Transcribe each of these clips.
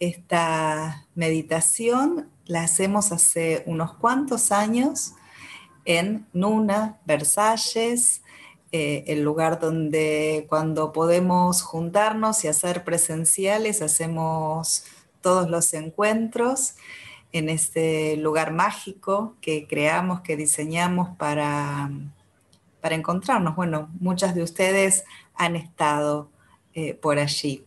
esta meditación la hacemos hace unos cuantos años en Nuna, Versalles, eh, el lugar donde cuando podemos juntarnos y hacer presenciales, hacemos todos los encuentros en este lugar mágico que creamos, que diseñamos para, para encontrarnos. Bueno, muchas de ustedes han estado eh, por allí.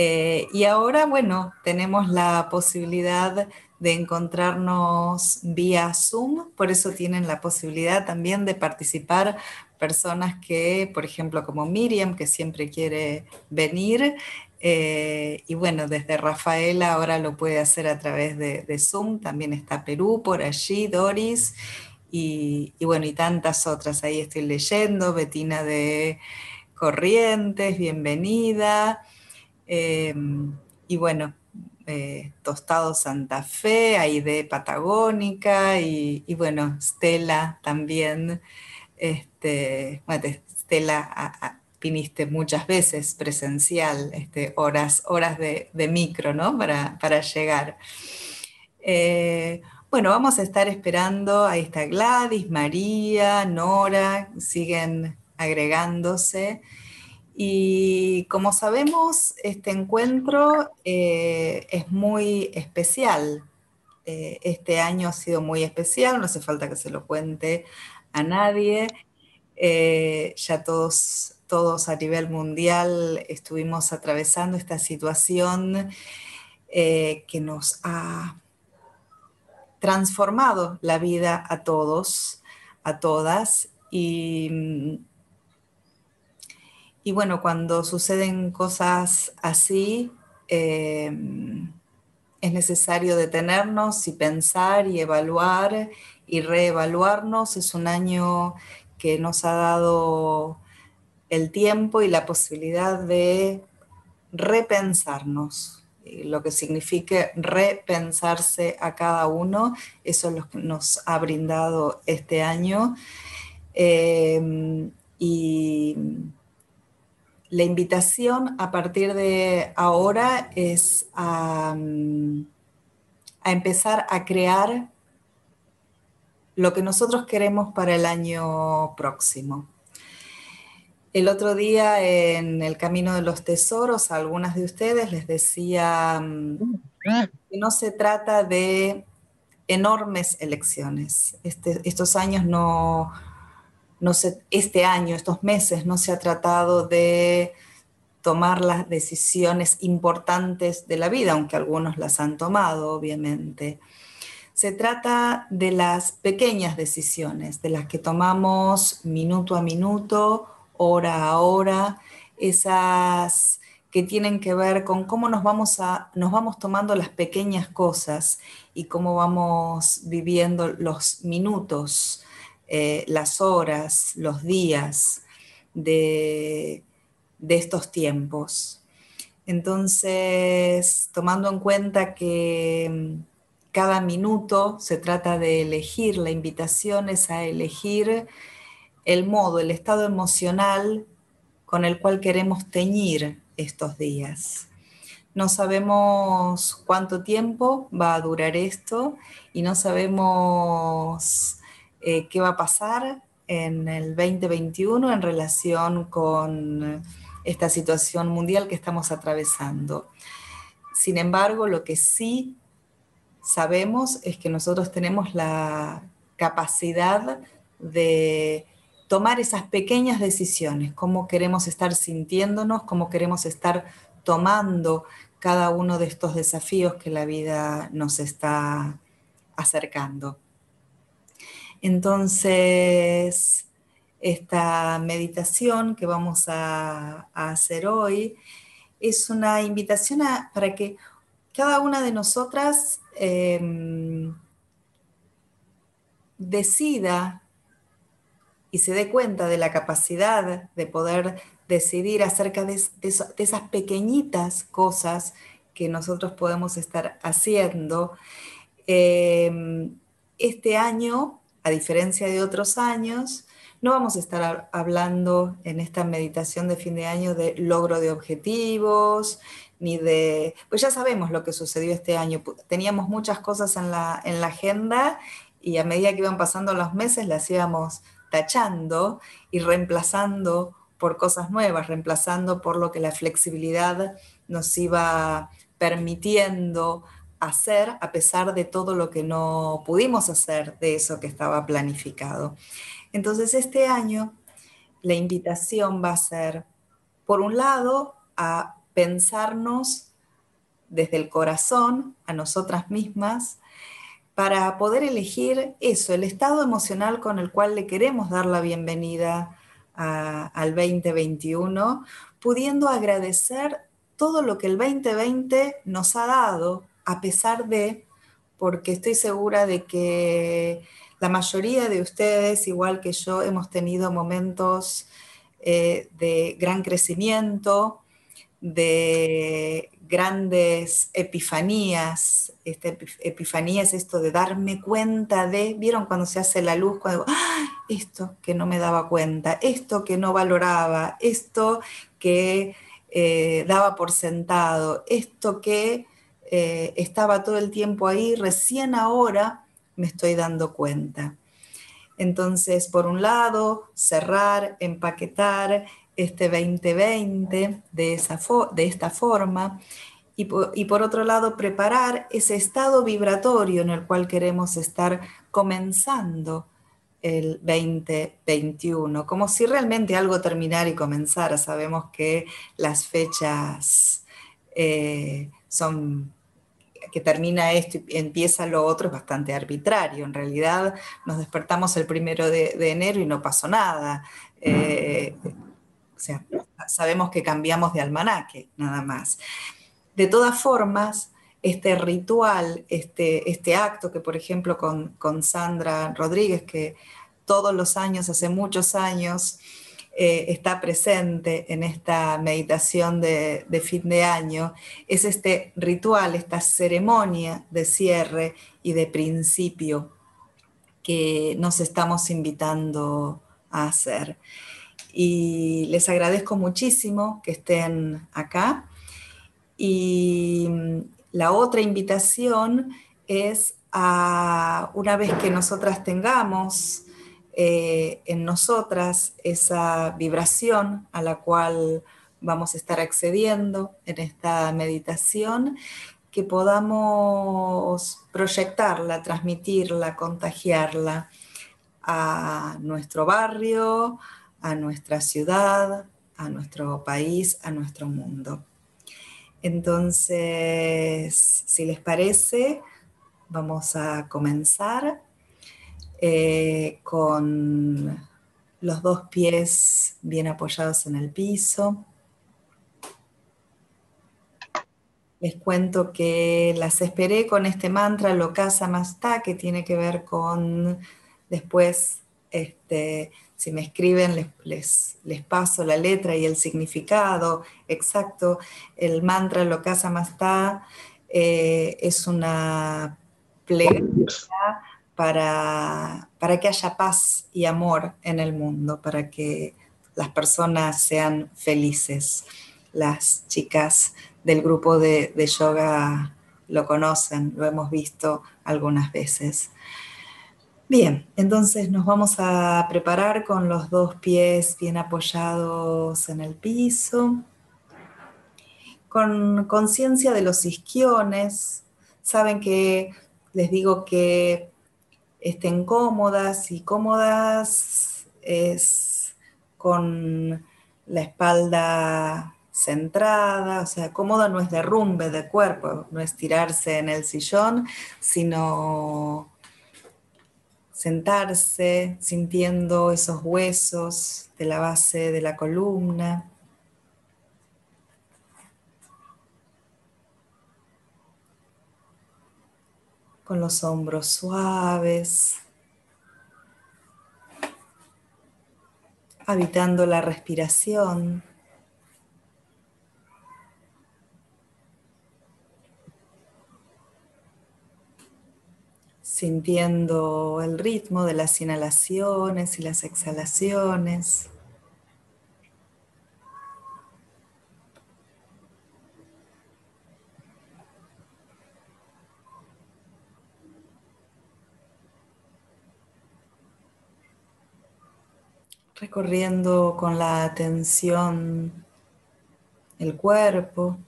Eh, y ahora, bueno, tenemos la posibilidad de encontrarnos vía Zoom, por eso tienen la posibilidad también de participar personas que, por ejemplo, como Miriam, que siempre quiere venir, eh, y bueno, desde Rafaela ahora lo puede hacer a través de, Zoom, también está Perú por allí, Doris, y, bueno, y tantas otras, ahí estoy leyendo, Betina de Corrientes, bienvenida, em, y bueno, eh, Tostado Santa Fe, Aide Patagónica y, bueno, Stella también. Este, Stella, viniste muchas veces presencial, este, horas, horas de, micro, ¿no? Para, llegar. Eh, bueno, vamos a estar esperando, ahí está Gladys, María, Nora, siguen agregándose. Y como sabemos, este encuentro eh, es muy especial. Eh, este año ha sido muy especial, no hace falta que se lo cuente a nadie. Eh, ya todos, todos a nivel mundial estuvimos atravesando esta situación que nos ha transformado la vida a todos, a todas. Y y bueno, cuando suceden cosas así, eh, es necesario detenernos y pensar y evaluar y reevaluarnos. Es un año que nos ha dado el tiempo y la posibilidad de repensarnos, lo que signifique repensarse a cada uno. Eso es lo que nos ha brindado este año. Eh, y la invitación a partir de ahora es a, empezar a crear lo que nosotros queremos para el año próximo. El otro día en el Camino de los Tesoros a algunas de ustedes les decía mm, que no se trata de enormes elecciones. Este, estos años no, no este año, estos meses, no se ha tratado de tomar las decisiones importantes de la vida, aunque algunos las han tomado, obviamente. Se trata de las pequeñas decisiones, de las que tomamos minuto a minuto, hora a hora, esas que tienen que ver con cómo nos vamos, a, nos vamos tomando las pequeñas cosas y cómo vamos viviendo los minutos eh, las horas, los días de, estos tiempos. Entonces, tomando en cuenta que mm, cada minuto se trata de elegir, la invitación es a elegir el modo, el estado emocional con el cual queremos teñir estos días. No sabemos cuánto tiempo va a durar esto y no sabemos eh, qué va a pasar en el 2021 en relación con esta situación mundial que estamos atravesando. Sin embargo, lo que sí sabemos es que nosotros tenemos la capacidad de tomar esas pequeñas decisiones, cómo queremos estar sintiéndonos, cómo queremos estar tomando cada uno de estos desafíos que la vida nos está acercando. Entonces, esta meditación que vamos a, hacer hoy es una invitación para que cada una de nosotras em, decida y se dé cuenta de la capacidad de poder decidir acerca de, esas pequeñitas cosas que nosotros podemos estar haciendo. Em, este año a diferencia de otros años, no vamos a estar hablando en esta meditación de fin de año de logro de objetivos, ni de... Pues ya sabemos lo que sucedió este año. Teníamos muchas cosas en la, en la agenda y a medida que iban pasando los meses las íbamos tachando y reemplazando por cosas nuevas, reemplazando por lo que la flexibilidad nos iba permitiendo hacer a pesar de todo lo que no pudimos hacer de eso que estaba planificado. Entonces este año la invitación va a ser, por un lado, a pensarnos desde el corazón a nosotras mismas para poder elegir eso, el estado emocional con el cual le queremos dar la bienvenida al 2021, pudiendo agradecer todo lo que el 2020 nos ha dado, a pesar de, porque estoy segura de que la mayoría de ustedes, igual que yo, hemos tenido momentos eh, de gran crecimiento, de grandes epifanías. Esta epifanía es esto de darme cuenta de, ¿vieron cuando se hace la luz? Cuando ¡Ah! esto que no me daba cuenta, esto que no valoraba, esto que eh, daba por sentado, esto que eh, estaba todo el tiempo ahí, recién ahora me estoy dando cuenta. Entonces, por un lado, cerrar, empaquetar este 2020 de, esa de esta forma y por, otro lado, preparar ese estado vibratorio en el cual queremos estar comenzando el 2021, como si realmente algo terminara y comenzara. Sabemos que las fechas eh, son que termina esto y empieza lo otro es bastante arbitrario. En realidad nos despertamos el primero de, enero y no pasó nada. Eh, o sea, sabemos que cambiamos de almanaque, nada más. De todas formas, este ritual, este, este acto que por ejemplo con, con Sandra Rodríguez, que todos los años, hace muchos años, eh, está presente en esta meditación de, fin de año es este ritual, esta ceremonia de cierre y de principio que nos estamos invitando a hacer. Y les agradezco muchísimo que estén acá. Y mm, la otra invitación es a una vez que nosotras tengamos eh, en nosotras esa vibración a la cual vamos a estar accediendo en esta meditación, que podamos proyectarla, transmitirla, contagiarla a nuestro barrio, a nuestra ciudad, a nuestro país, a nuestro mundo. Entonces, si les parece, vamos a comenzar eh, con los dos pies bien apoyados en el piso. Les cuento que las esperé con este mantra Lokasa Masta, que tiene que ver con, después, este, si me escriben, les, les, paso la letra y el significado exacto. El mantra Lokasa Masta eh, es una plegaria para, que haya paz y amor en el mundo, para que las personas sean felices. Las chicas del grupo de, yoga lo conocen, lo hemos visto algunas veces. Bien, entonces nos vamos a preparar con los dos pies bien apoyados en el piso, con conciencia de los isquiones. Saben que les digo que estén cómodas y cómodas es con la espalda centrada, o sea, cómoda no es derrumbe de cuerpo, no es tirarse en el sillón, sino sentarse sintiendo esos huesos de la base de la columna. Con los hombros suaves, habitando la respiración. sintiendo el ritmo de las inhalaciones y las exhalaciones. Recorriendo con la atención el cuerpo.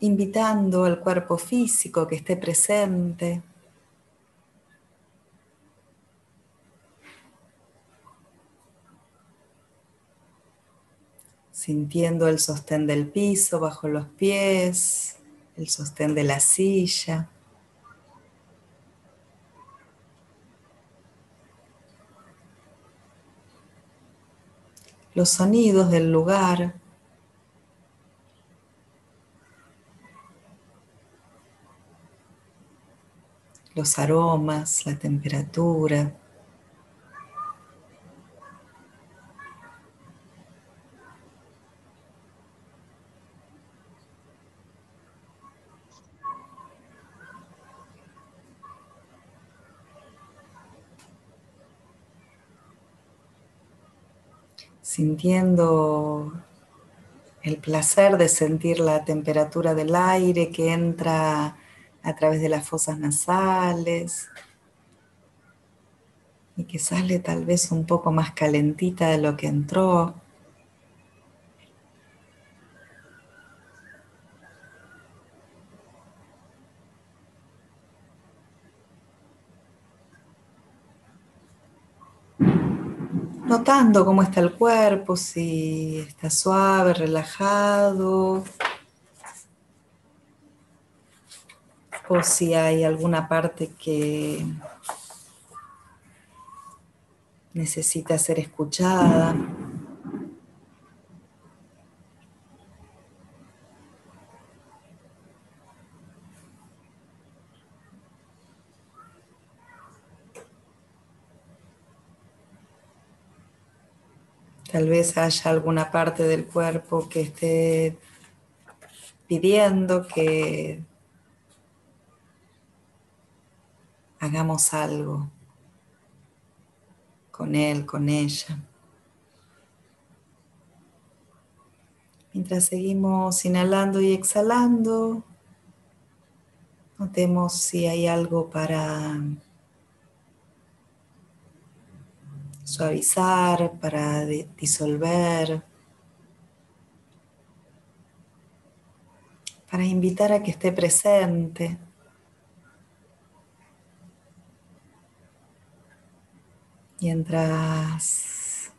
invitando al cuerpo físico que esté presente. sintiendo el sostén del piso bajo los pies, el sostén de la silla. Los sonidos del lugar. Los aromas, la temperatura. Sintiendo el placer de sentir la temperatura del aire que entra a través de las fosas nasales y que sale tal vez un poco más calentita de lo que entró. Notando cómo está el cuerpo, si está suave, relajado, o si hay alguna parte que necesita ser escuchada. Tal vez haya alguna parte del cuerpo que esté pidiendo que hagamos algo con él, con ella. Mientras seguimos inhalando y exhalando, notemos si hay algo para suavizar, para disolver, para invitar a que esté presente. Mientras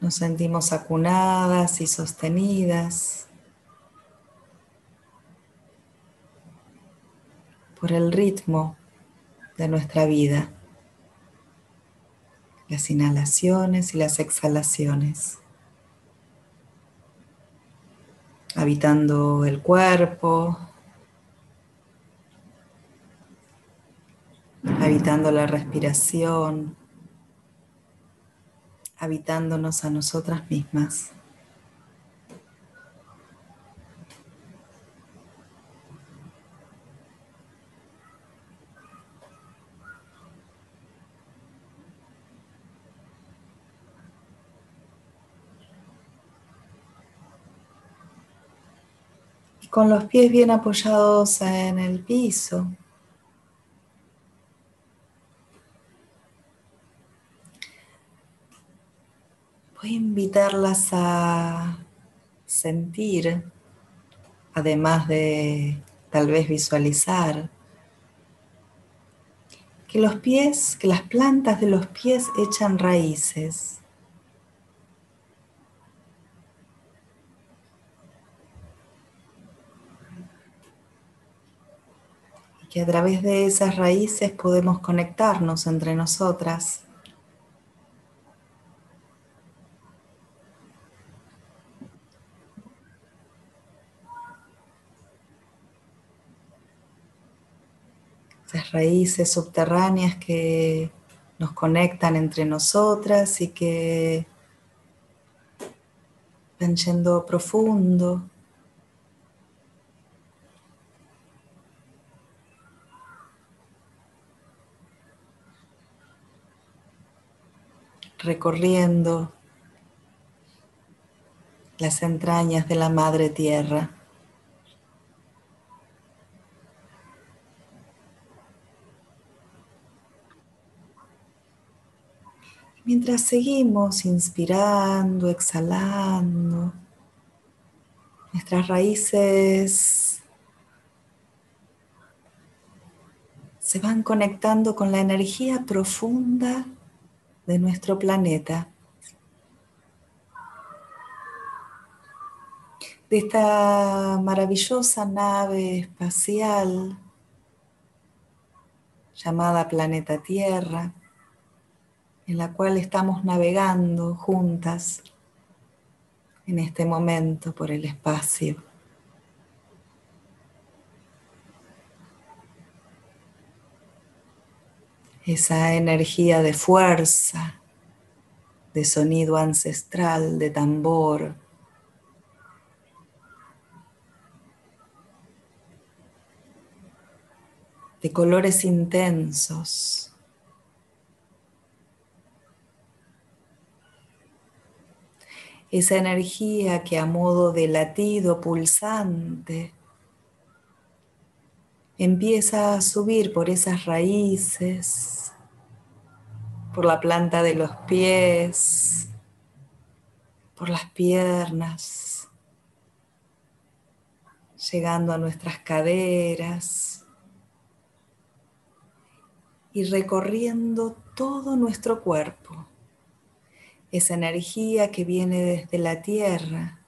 nos sentimos acunadas y sostenidas por el ritmo de nuestra vida las inhalaciones y las exhalaciones, habitando el cuerpo, habitando la respiración, habitándonos a nosotras mismas. Con los pies bien apoyados en el piso. Voy a invitarlas a sentir, además de tal vez visualizar, que los pies, que las plantas de los pies echan raíces. Que a través de esas raíces podemos conectarnos entre nosotras. Esas raíces subterráneas que nos conectan entre nosotras y que van yendo profundo. recorriendo las entrañas de la Madre Tierra. Mientras seguimos inspirando, exhalando, nuestras raíces se van conectando con la energía profunda de nuestro planeta. De esta maravillosa nave espacial llamada Planeta Tierra en la cual estamos navegando juntas en este momento por el espacio. Esa energía de fuerza, de sonido ancestral, de tambor, de colores intensos. esa energía que a modo de latido pulsante empieza a subir por esas raíces, por la planta de los pies, por las piernas, llegando a nuestras caderas y recorriendo todo nuestro cuerpo esa energía que viene desde la tierra,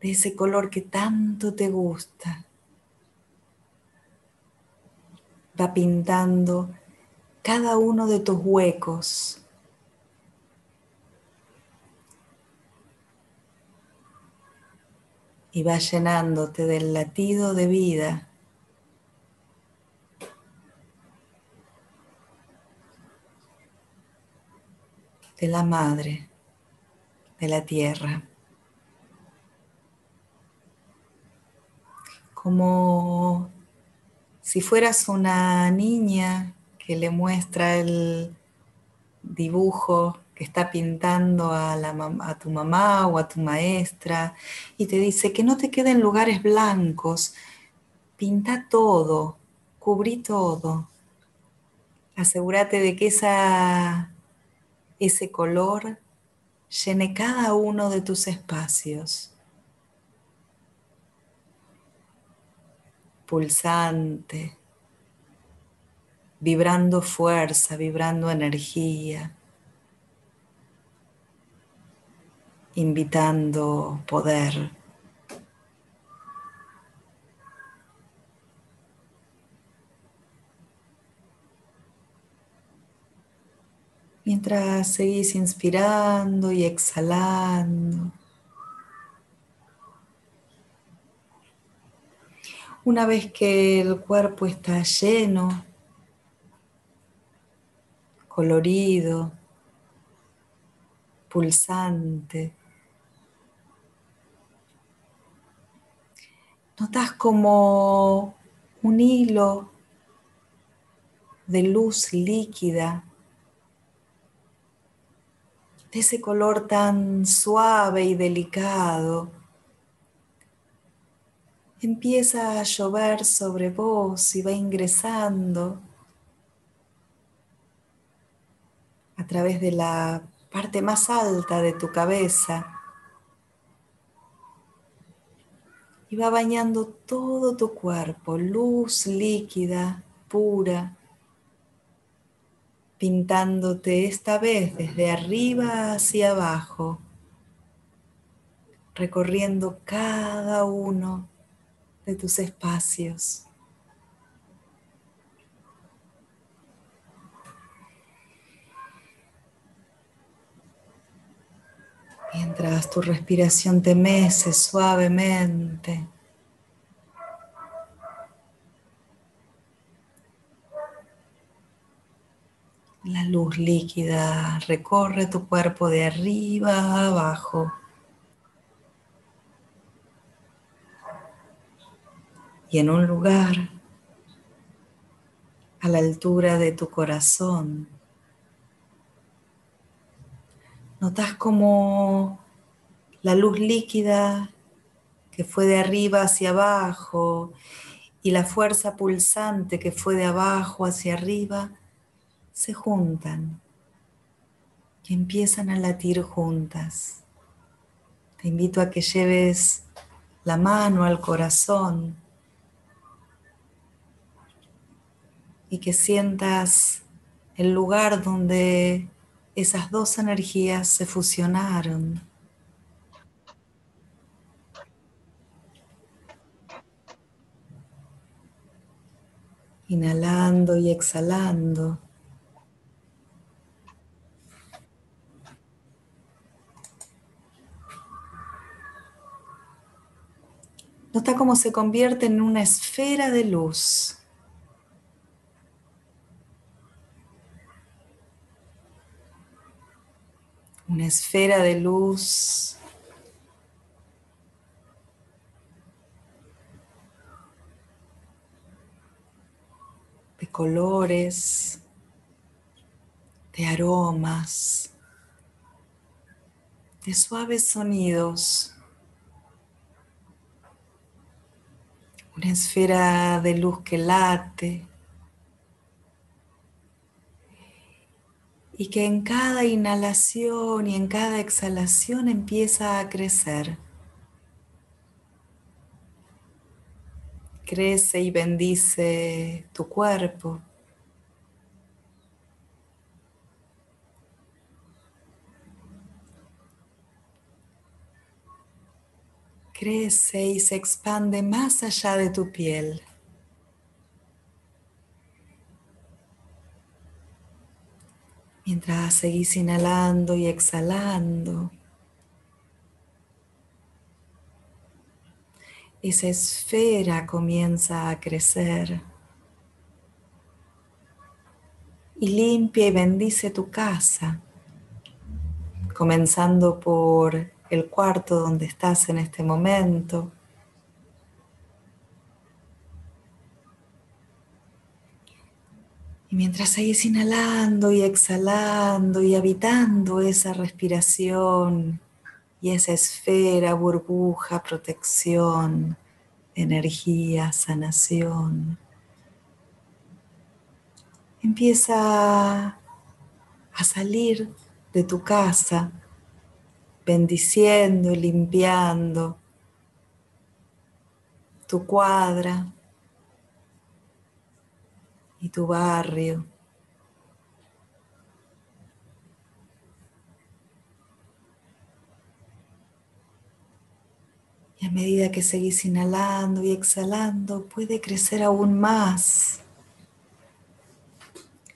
de ese color que tanto te gusta. Va pintando cada uno de tus huecos. Y va llenándote del latido de vida de la madre, de la tierra. Como si fueras una niña que le muestra el dibujo que está pintando a, tu mamá o a tu maestra y te dice que no te queden lugares blancos, pinta todo, cubrí todo. Asegúrate de que esa ese color llene cada uno de tus espacios. Pulsante, vibrando fuerza, vibrando energía, invitando poder. mientras seguís inspirando y exhalando. Una vez que el cuerpo está lleno, colorido, pulsante, notas como un hilo de luz líquida de ese color tan suave y delicado, empieza a llover sobre vos y va ingresando a través de la parte más alta de tu cabeza y va bañando todo tu cuerpo, luz líquida, pura, pintándote esta vez desde arriba hacia abajo, recorriendo cada uno de tus espacios. Mientras tu respiración te mece suavemente. La luz líquida recorre tu cuerpo de arriba a abajo. Y en un lugar a la altura de tu corazón, notas como la luz líquida que fue de arriba hacia abajo y la fuerza pulsante que fue de abajo hacia arriba se juntan y empiezan a latir juntas. Te invito a que lleves la mano al corazón y que sientas el lugar donde esas dos energías se fusionaron. Inhalando y exhalando. Nota cómo se convierte en una esfera de luz. Una esfera de luz de colores, de aromas, de suaves sonidos. una esfera de luz que late y que en cada inhalación y en cada exhalación empieza a crecer. Crece y bendice tu cuerpo. crece y se expande más allá de tu piel. Mientras seguís inhalando y exhalando, esa esfera comienza a crecer y limpia y bendice tu casa, comenzando por el cuarto donde estás en este momento. Y mientras seguís inhalando y exhalando y habitando esa respiración y esa esfera, burbuja, protección, energía, sanación, empieza a salir de tu casa bendiciendo y limpiando tu cuadra y tu barrio. Y a medida que seguís inhalando y exhalando, puede crecer aún más,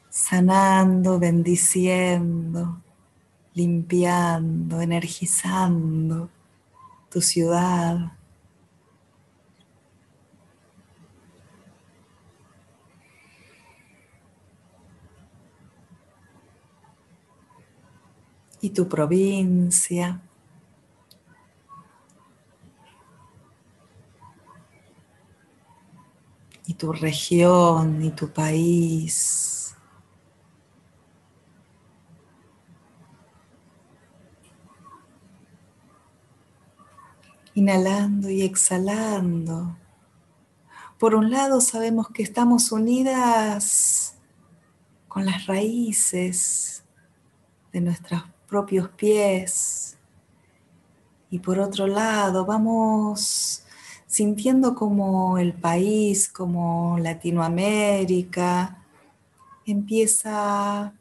sanando, bendiciendo limpiando, energizando tu ciudad. Y tu provincia. Y tu región y tu país. inhalando y exhalando. Por un lado sabemos que estamos unidas con las raíces de nuestros propios pies. Y por otro lado vamos sintiendo como el país, como Latinoamérica, empieza a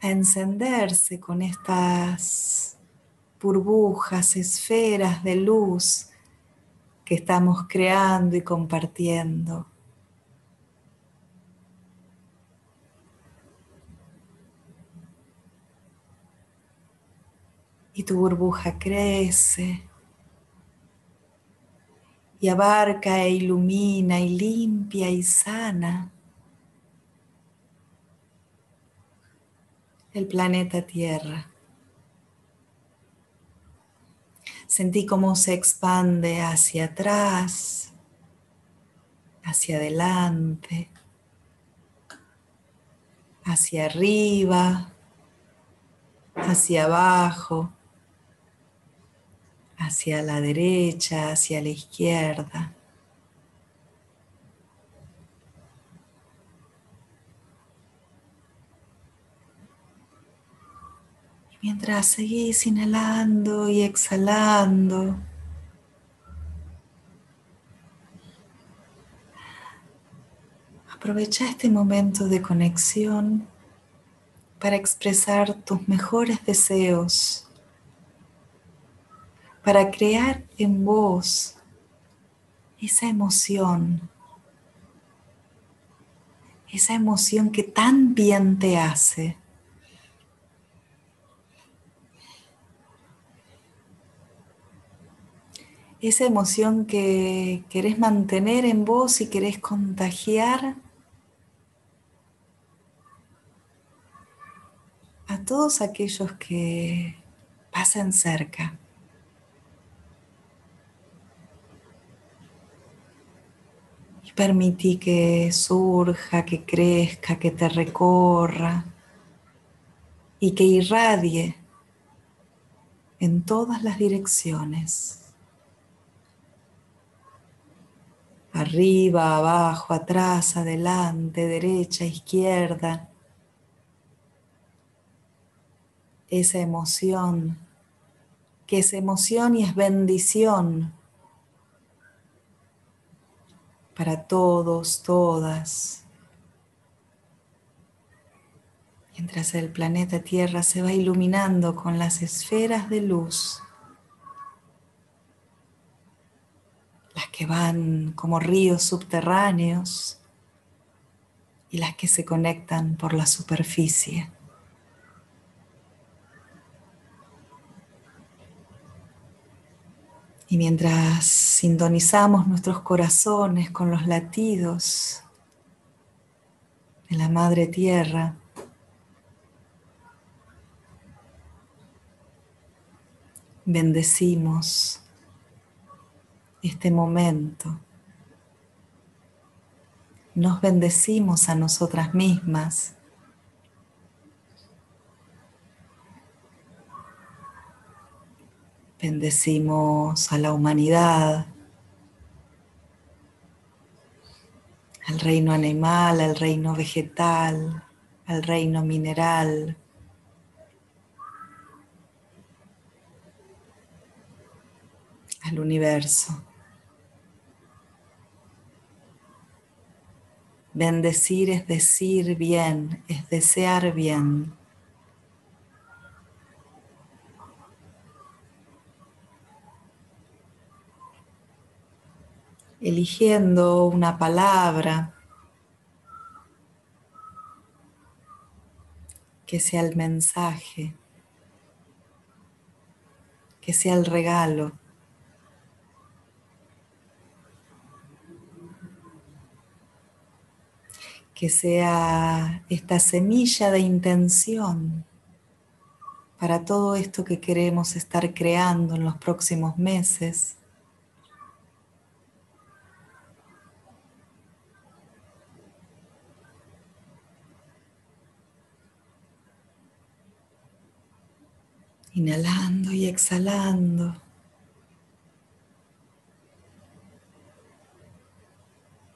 encenderse con estas burbujas, esferas de luz que estamos creando y compartiendo. Y tu burbuja crece y abarca e ilumina y limpia y sana el planeta Tierra. Sentí cómo se expande hacia atrás, hacia adelante, hacia arriba, hacia abajo, hacia la derecha, hacia la izquierda. Mientras seguís inhalando y exhalando, aprovecha este momento de conexión para expresar tus mejores deseos, para crear en vos esa emoción, esa emoción que tan bien te hace. esa emoción que querés mantener en vos y querés contagiar a todos aquellos que pasen cerca. Permití que surja, que crezca, que te recorra y que irradie en todas las direcciones. arriba, abajo, atrás, adelante, derecha, izquierda. Esa emoción, que es emoción y es bendición para todos, todas. Mientras el planeta Tierra se va iluminando con las esferas de luz las que van como ríos subterráneos y las que se conectan por la superficie. Y mientras sintonizamos nuestros corazones con los latidos de la Madre Tierra, bendecimos este momento. Nos bendecimos a nosotras mismas. Bendecimos a la humanidad, al reino animal, al reino vegetal, al reino mineral. al universo. Bendecir es decir bien, es desear bien. Eligiendo una palabra que sea el mensaje, que sea el regalo. que sea esta semilla de intención para todo esto que queremos estar creando en los próximos meses. Inhalando y exhalando.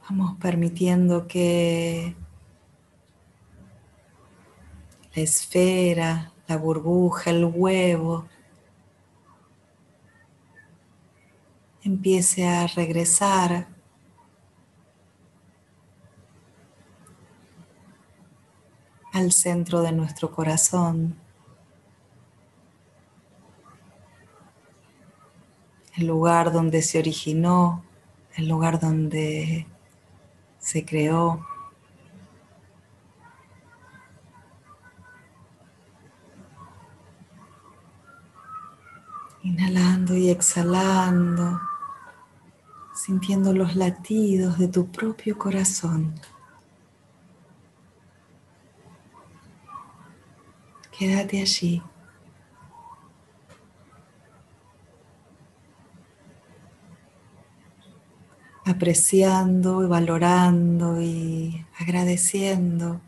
Vamos permitiendo que la esfera, la burbuja, el huevo empiece a regresar al centro de nuestro corazón. El lugar donde se originó, el lugar donde se creó. Inhalando y exhalando, sintiendo los latidos de tu propio corazón. Quédate allí. Apreciando y valorando y agradeciendo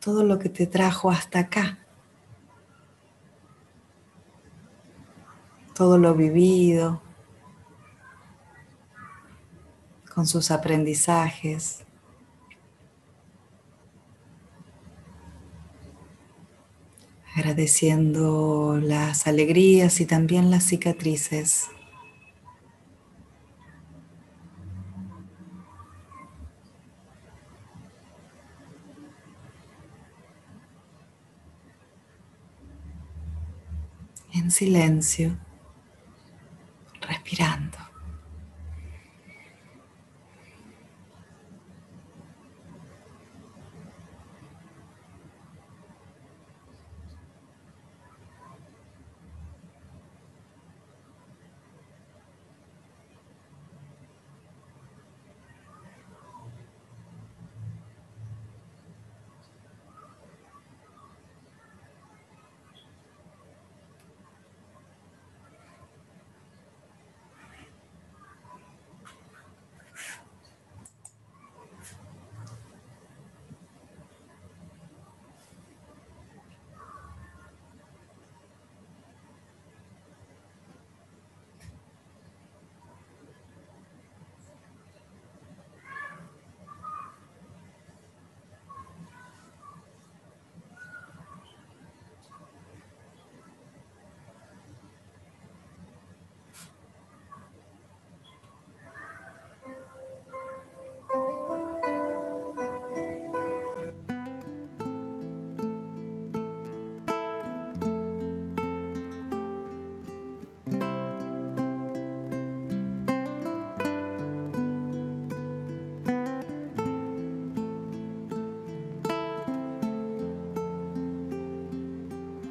todo lo que te trajo hasta acá, todo lo vivido, con sus aprendizajes. Agradeciendo las alegrías y también las cicatrices. En silencio, respirando.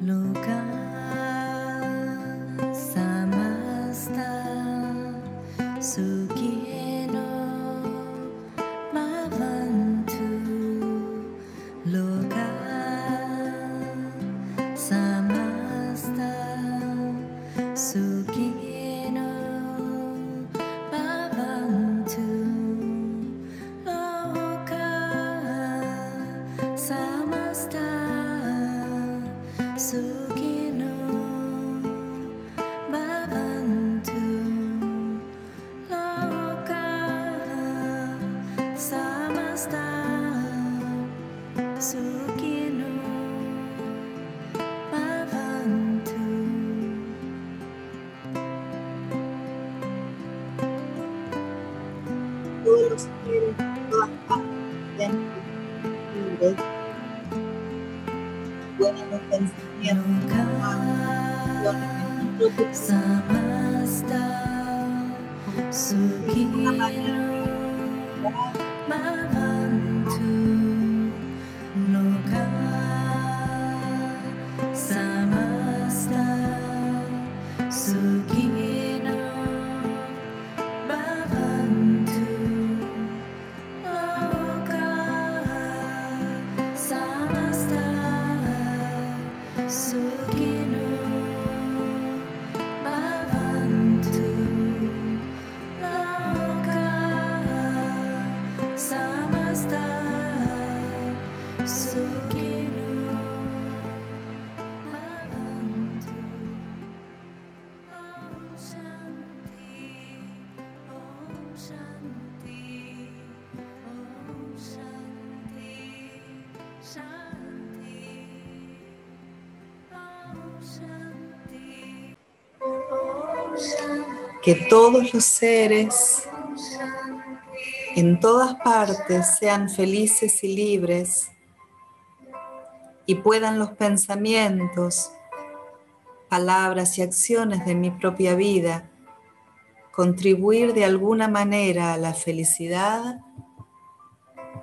路。Que todos los seres en todas partes sean felices y libres y puedan los pensamientos, palabras y acciones de mi propia vida contribuir de alguna manera a la felicidad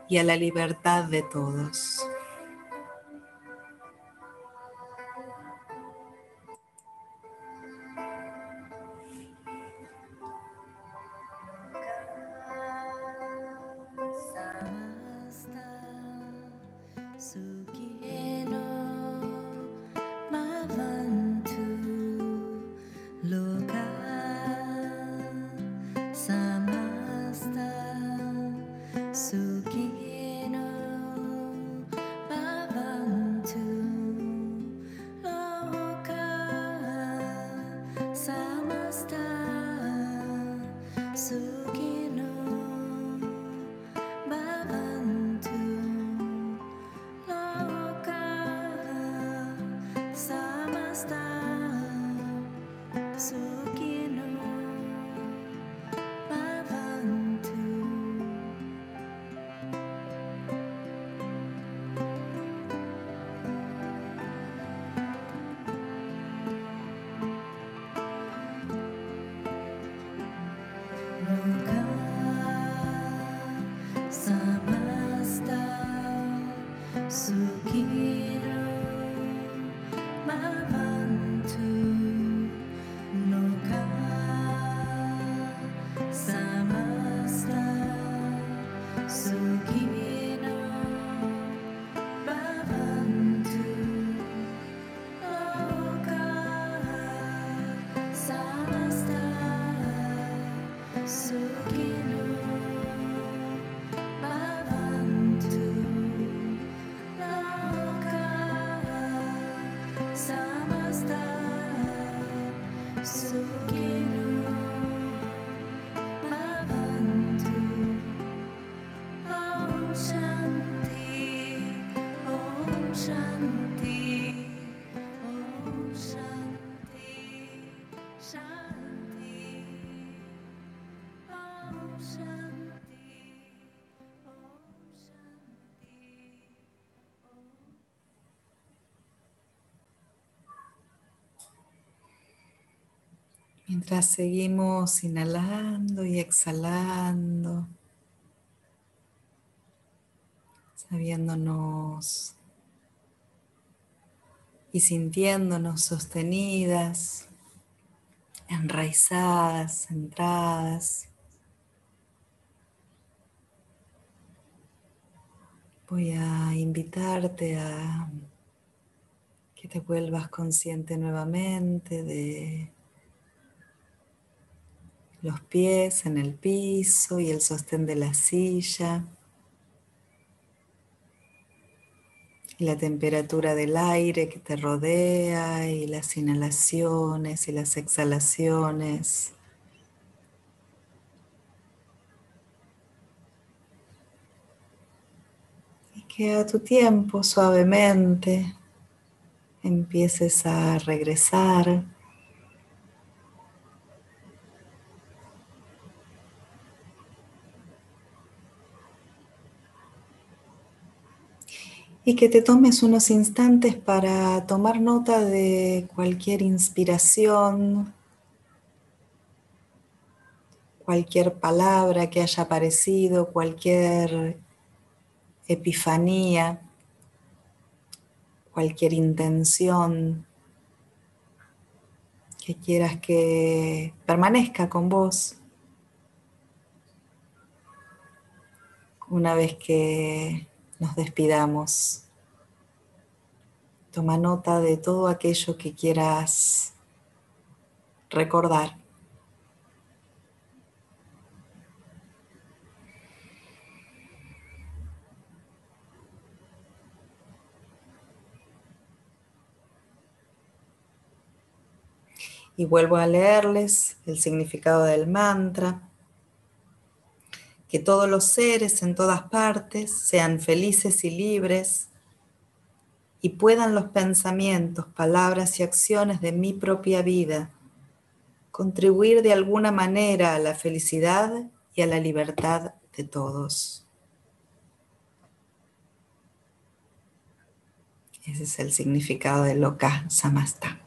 y a la libertad de todos. here. Mientras seguimos inhalando y exhalando, sabiéndonos y sintiéndonos sostenidas, enraizadas, centradas. Voy a invitarte a que te vuelvas consciente nuevamente de los pies en el piso y el sostén de la silla. Y la temperatura del aire que te rodea y las inhalaciones y las exhalaciones. Y que a tu tiempo suavemente empieces a regresar y que te tomes unos instantes para tomar nota de cualquier inspiración, cualquier palabra que haya aparecido, cualquier epifanía, cualquier intención que quieras que permanezca con vos. Una vez que nos despidamos. Toma nota de todo aquello que quieras recordar. Y vuelvo a leerles el significado del mantra que todos los seres en todas partes sean felices y libres y puedan los pensamientos, palabras y acciones de mi propia vida contribuir de alguna manera a la felicidad y a la libertad de todos. Ese es el significado de Loka Samasta.